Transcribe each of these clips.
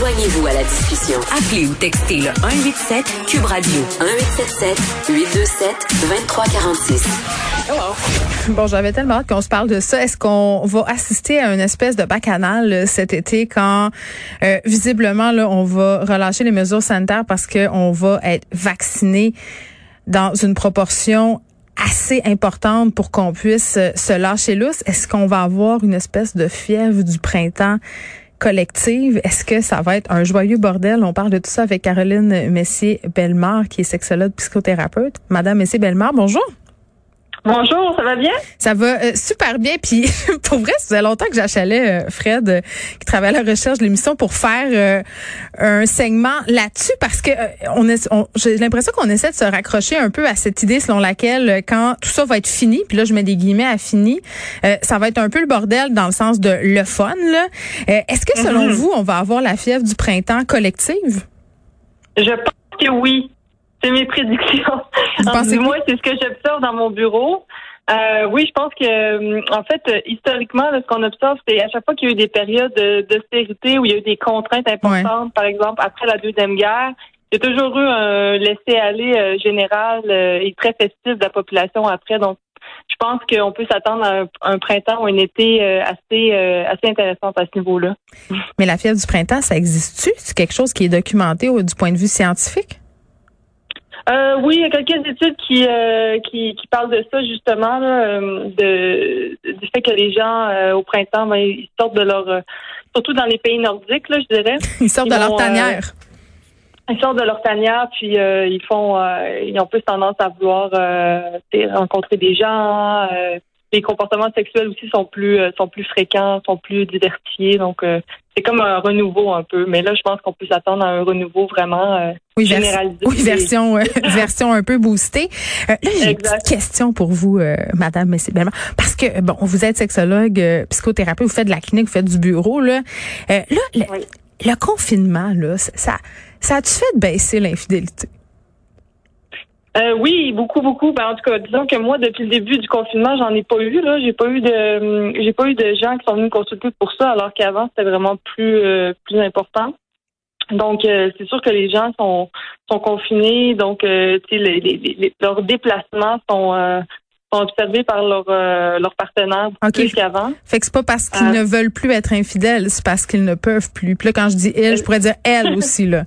Joignez-vous à la discussion. Appelez ou textez le 187 Cube Radio 1877 827 2346. Bon, j'avais tellement hâte qu'on se parle de ça. Est-ce qu'on va assister à une espèce de bacchanal euh, cet été quand euh, visiblement là, on va relâcher les mesures sanitaires parce qu'on va être vacciné dans une proportion assez importante pour qu'on puisse euh, se lâcher lousse? Est-ce qu'on va avoir une espèce de fièvre du printemps collective? Est-ce que ça va être un joyeux bordel? On parle de tout ça avec Caroline Messier-Bellemare, qui est sexologue psychothérapeute. Madame Messier-Bellemare, bonjour. Bonjour, ça va bien? Ça va euh, super bien. Puis pour vrai, ça faisait longtemps que j'achalais euh, Fred, euh, qui travaille à la recherche de l'émission, pour faire un segment là-dessus parce que on, on j'ai l'impression qu'on essaie de se raccrocher un peu à cette idée selon laquelle quand tout ça va être fini, puis là je mets des guillemets à fini, ça va être un peu le bordel dans le sens de le fun. Là. Est-ce que selon mm-hmm. vous, on va avoir la fièvre du printemps collective? Je pense que oui. C'est mes prédictions. Moi, c'est ce que j'observe dans mon bureau. Euh, oui, je pense que, euh, en fait, historiquement, ce qu'on observe, c'est à chaque fois qu'il y a eu des périodes d'austérité où il y a eu des contraintes importantes, par exemple après la deuxième guerre, il y a toujours eu un laisser-aller euh, général et très festif de la population après. Donc, je pense qu'on peut s'attendre à un, printemps ou un été assez assez intéressant à ce niveau-là. Mais la fièvre du printemps, ça existe-tu? C'est quelque chose qui est documenté du point de vue scientifique? Euh, oui, il y a quelques études qui, euh, qui, qui, parlent de ça justement, euh, de, du fait que les gens euh, au printemps, ben, ils sortent de leur, surtout dans les pays nordiques, là, je dirais. Ils sortent de leur tanière. ils sortent de leur tanière, puis ils font, ils ont plus tendance à vouloir rencontrer des gens. les comportements sexuels aussi sont plus, sont plus fréquents, sont plus diversifiés, donc c'est comme un renouveau un peu. Mais là, je pense qu'on peut s'attendre à un renouveau vraiment euh, oui, généralisé. Oui, version, euh, version un peu boostée. Euh, j'ai une petite question pour vous, euh, Madame Parce que, bon, vous êtes sexologue, psychothérapeute, vous faites de la clinique, vous faites du bureau. Là, là le, confinement, là, ça, ça a-tu fait baisser l'infidélité? Euh, oui, beaucoup, beaucoup. Ben, en tout cas, disons que moi, depuis le début du confinement, j'en ai pas eu. Là, j'ai pas eu de, hum, j'ai pas eu de gens qui sont venus me consulter pour ça, alors qu'avant c'était vraiment plus, euh, plus important. Donc, euh, c'est sûr que les gens sont, sont confinés, donc les, les, leurs déplacements sont, sont observés par leur, leur partenaire plus qu'avant. Fait que c'est pas parce qu'ils ne veulent plus être infidèles, c'est parce qu'ils ne peuvent plus. Puis là, quand je dis ils, je pourrais dire elle aussi là.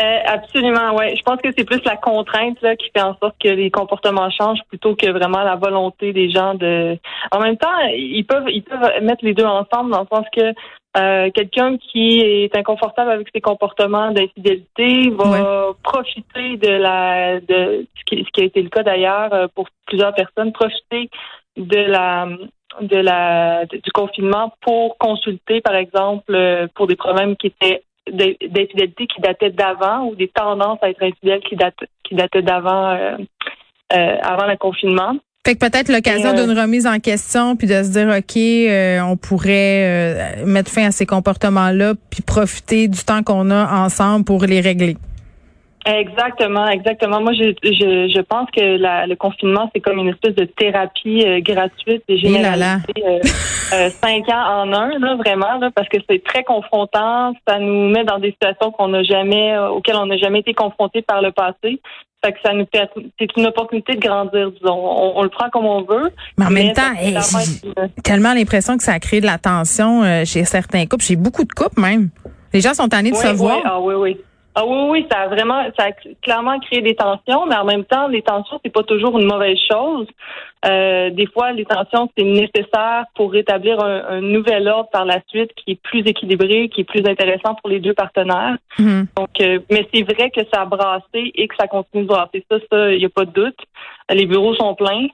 Euh, absolument, ouais. Je pense que c'est plus la contrainte là, qui fait en sorte que les comportements changent plutôt que vraiment la volonté des gens de. En même temps, ils peuvent ils peuvent mettre les deux ensemble dans le sens que euh, quelqu'un qui est inconfortable avec ses comportements d'infidélité va profiter de la de ce qui, ce qui a été le cas d'ailleurs euh, pour plusieurs personnes, profiter de la de la du confinement pour consulter par exemple pour des problèmes qui étaient d'infidélité qui dataient d'avant ou des tendances à être infidèle qui, datent, qui dataient d'avant euh, euh, avant le confinement. Fait que peut-être l'occasion d'une euh, remise en question puis de se dire ok on pourrait mettre fin à ces comportements là puis profiter du temps qu'on a ensemble pour les régler. Exactement, exactement. Moi, je, je, je pense que la, le confinement, c'est comme une espèce de thérapie euh, gratuite et généralisée. Euh, euh, cinq ans en un, là, vraiment, là, parce que c'est très confrontant. Ça nous met dans des situations qu'on n'a jamais, auxquelles on n'a jamais été confronté par le passé. Fait que ça nous c'est une opportunité de grandir, disons. On, le prend comme on veut. Mais en même temps, j'ai tellement l'impression que ça a créé de la tension chez certains couples, chez beaucoup de couples même. Les gens sont tannés de se voir. Ah oui, oui. Ah oui, oui, ça a vraiment, ça a clairement créé des tensions, mais en même temps, les tensions, c'est pas toujours une mauvaise chose. Euh, des fois, les tensions, c'est nécessaire pour rétablir un, nouvel ordre par la suite qui est plus équilibré, qui est plus intéressant pour les deux partenaires. Mhm. Donc, euh, mais c'est vrai que ça a brassé et que ça continue de brasser. Ça, ça, il n'y a pas de doute. Les bureaux sont pleins.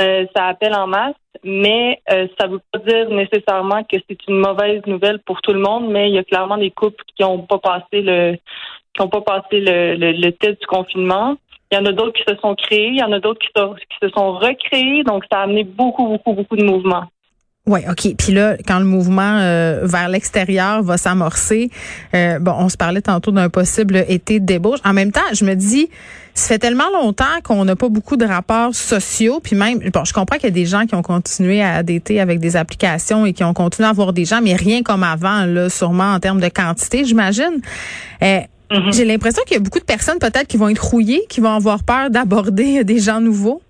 Euh, ça appelle en masse, mais euh, ça ne veut pas dire nécessairement que c'est une mauvaise nouvelle pour tout le monde, mais il y a clairement des couples qui n'ont pas passé le n'ont pas passé le, le, test du confinement. Il y en a d'autres qui se sont créés, il y en a d'autres qui, se sont recréés, donc ça a amené beaucoup, beaucoup, beaucoup de mouvements. Oui, OK. Puis là, quand le mouvement euh, vers l'extérieur va s'amorcer, bon, on se parlait tantôt d'un possible été de débauche. En même temps, je me dis, Ça fait tellement longtemps qu'on n'a pas beaucoup de rapports sociaux, puis même, bon, je comprends qu'il y a des gens qui ont continué à dater avec des applications et qui ont continué à avoir des gens, mais rien comme avant, là, sûrement en termes de quantité, j'imagine. Euh, mm-hmm. J'ai l'impression qu'il y a beaucoup de personnes peut-être qui vont être rouillées, qui vont avoir peur d'aborder des gens nouveaux.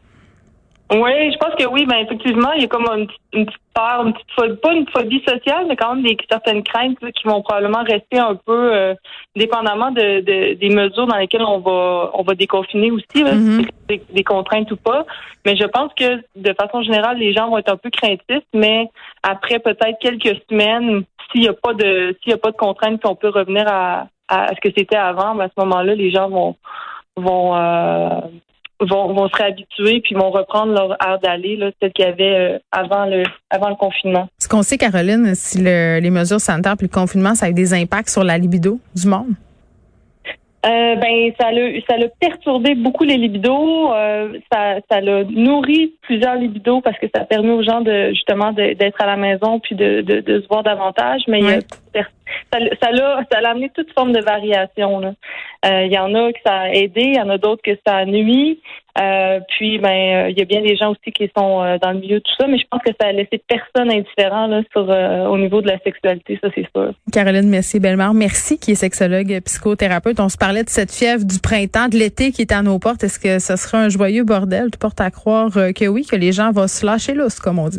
Oui, je pense que oui, ben effectivement, il y a comme une, une petite peur, une petite phobie, pas une phobie sociale, mais quand même des certaines craintes qui vont probablement rester un peu euh, dépendamment de, des mesures dans lesquelles on va on va déconfiner aussi, mm-hmm. des, contraintes ou pas. Mais je pense que de façon générale, les gens vont être un peu craintifs, mais après peut-être quelques semaines, s'il n'y a pas de s'il y a pas de contraintes, qu'on peut revenir à, à ce que c'était avant, ben à ce moment-là, les gens vont vont euh, vont, vont se réhabituer puis vont reprendre leur air d'aller, là, celle qu'il y avait euh, avant le avant le confinement. Est-ce qu'on sait, Caroline, si le, les mesures sanitaires puis le confinement, ça a eu des impacts sur la libido du monde? Euh, ben ça l'a ça l'a perturbé beaucoup les libidos, euh, ça ça l'a nourri plusieurs libidos parce que ça permet aux gens de justement d'être à la maison puis de, de, de, se voir davantage, mais ça ça amené toute forme de variation. Euh, il y en a que ça a aidé, il y en a d'autres que ça a nuit. Euh, puis, ben, euh, il y a bien des gens aussi qui sont dans le milieu de tout ça, mais je pense que ça a laissé personne indifférent là, au niveau de la sexualité, ça c'est sûr. Caroline Messier-Bellemare, merci, qui est sexologue, psychothérapeute. On se parlait de cette fièvre du printemps, de l'été qui est à nos portes. Est-ce que ce sera un joyeux bordel? Tu portes à croire que oui, que les gens vont se lâcher lousse, comme on dit?